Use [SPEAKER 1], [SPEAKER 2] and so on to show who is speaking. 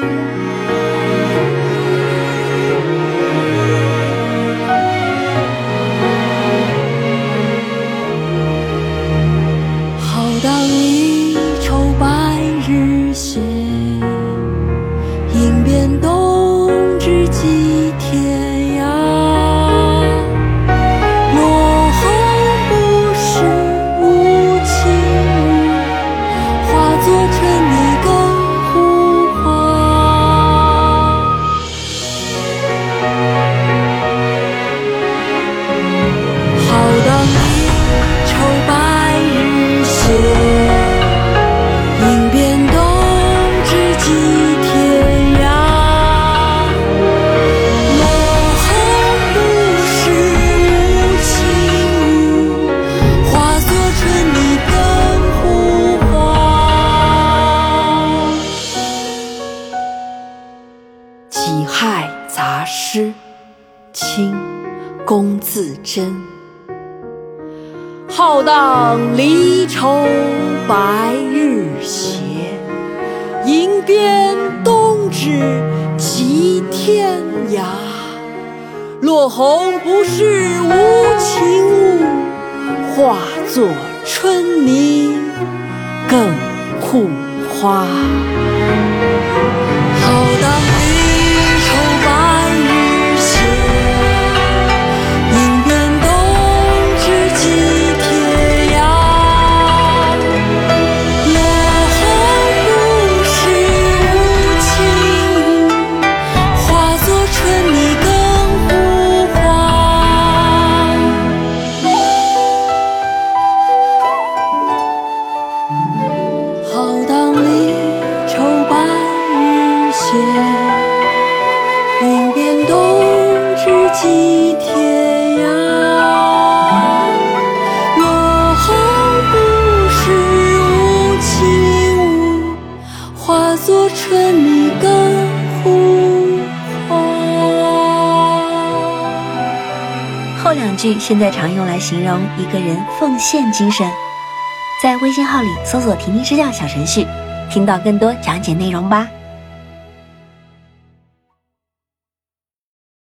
[SPEAKER 1] Música 己亥杂诗，清，龚自珍。浩荡离愁白日斜，吟鞭东指即天涯。落红不是无情物，化作春泥更护花。做春泥更护花。
[SPEAKER 2] 后两句现在常用来形容一个人奉献精神。在微信号里搜索“婷婷支教”小程序，听到更多讲解内容吧。